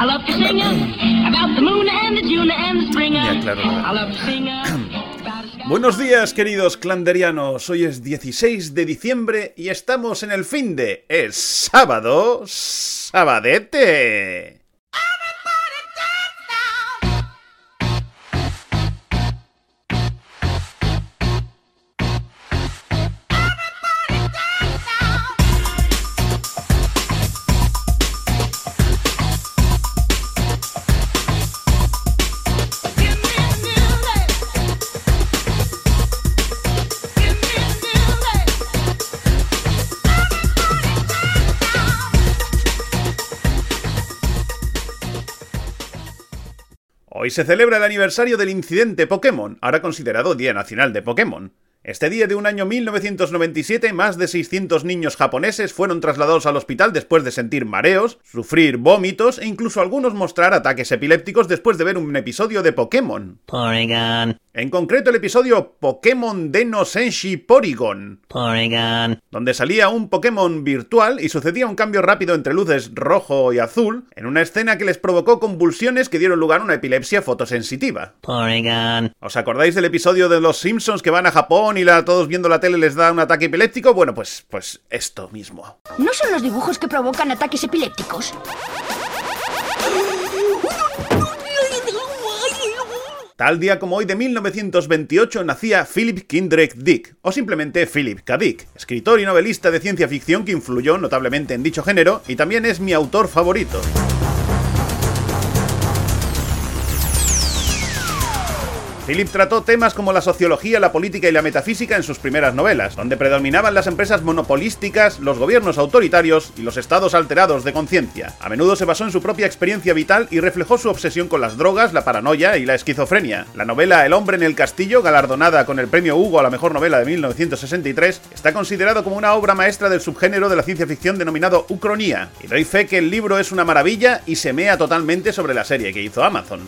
I love to sing about the moon and the June and the spring. Ya, claro. I love to sing about a sky- Buenos días, queridos clanderianos. Hoy es 16 de diciembre y estamos en el fin de. Es sábado. Sabadete. Hoy se celebra el aniversario del incidente Pokémon, ahora considerado Día Nacional de Pokémon. Este día de un año 1997, más de 600 niños japoneses fueron trasladados al hospital después de sentir mareos, sufrir vómitos e incluso algunos mostrar ataques epilépticos después de ver un episodio de Pokémon. Porygon, En concreto el episodio Pokémon Deno Senshi Porygon, Porygon, donde salía un Pokémon virtual y sucedía un cambio rápido entre luces rojo y azul, en una escena que les provocó convulsiones que dieron lugar a una epilepsia fotosensitiva. Porygon, ¿Os acordáis del episodio de los Simpsons que van a Japón y la, todos viendo la tele les da un ataque epiléptico? Bueno, pues, pues esto mismo. ¿No son los dibujos que provocan ataques epilépticos? Tal día como hoy de 1928 nacía Philip Kindred Dick, o simplemente Philip K. Dick, escritor y novelista de ciencia ficción que influyó notablemente en dicho género y también es mi autor favorito. Philip trató temas como la sociología, la política y la metafísica en sus primeras novelas, donde predominaban las empresas monopolísticas, los gobiernos autoritarios y los estados alterados de conciencia. A menudo se basó en su propia experiencia vital y reflejó su obsesión con las drogas, la paranoia y la esquizofrenia. La novela El hombre en el castillo, galardonada con el premio Hugo a la mejor novela de 1963, está considerado como una obra maestra del subgénero de la ciencia ficción denominado Ucronía, y doy fe que el libro es una maravilla y se mea totalmente sobre la serie que hizo Amazon.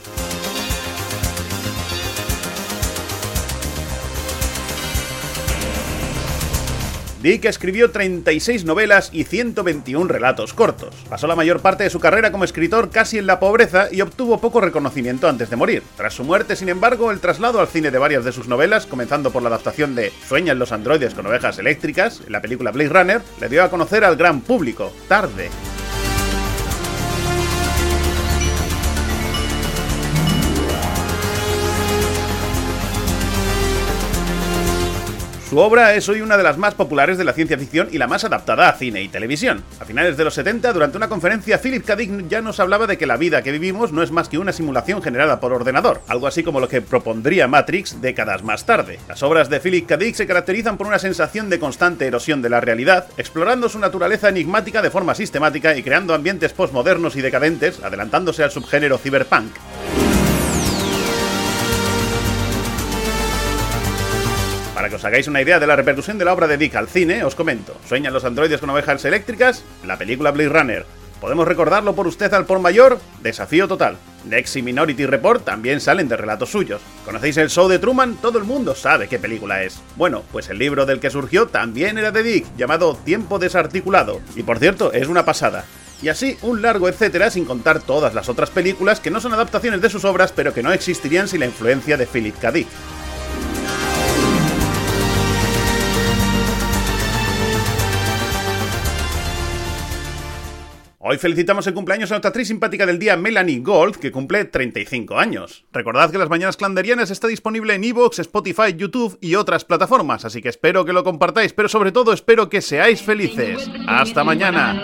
Dick escribió 36 novelas y 121 relatos cortos. Pasó la mayor parte de su carrera como escritor casi en la pobreza y obtuvo poco reconocimiento antes de morir. Tras su muerte, sin embargo, el traslado al cine de varias de sus novelas, comenzando por la adaptación de Sueñan los androides con ovejas eléctricas, en la película Blade Runner, le dio a conocer al gran público, tarde. Su obra es hoy una de las más populares de la ciencia ficción y la más adaptada a cine y televisión. A finales de los 70, durante una conferencia, Philip K. Dick ya nos hablaba de que la vida que vivimos no es más que una simulación generada por ordenador, algo así como lo que propondría Matrix décadas más tarde. Las obras de Philip K. Dick se caracterizan por una sensación de constante erosión de la realidad, explorando su naturaleza enigmática de forma sistemática y creando ambientes postmodernos y decadentes, adelantándose al subgénero cyberpunk. Os hagáis una idea de la repercusión de la obra de Dick al cine, os comento. Sueñan los androides con ovejas eléctricas, la película Blade Runner. Podemos recordarlo por usted al por mayor, Desafío Total. Nex y Minority Report también salen de relatos suyos. ¿Conocéis el show de Truman? Todo el mundo sabe qué película es. Bueno, pues el libro del que surgió también era de Dick, llamado Tiempo Desarticulado. Y por cierto, es una pasada. Y así un largo etcétera sin contar todas las otras películas que no son adaptaciones de sus obras pero que no existirían sin la influencia de Philip K. Dick. Hoy felicitamos el cumpleaños a nuestra actriz simpática del día, Melanie Gold, que cumple 35 años. Recordad que las mañanas clanderianas está disponible en Evox, Spotify, YouTube y otras plataformas, así que espero que lo compartáis, pero sobre todo espero que seáis felices. Hasta mañana.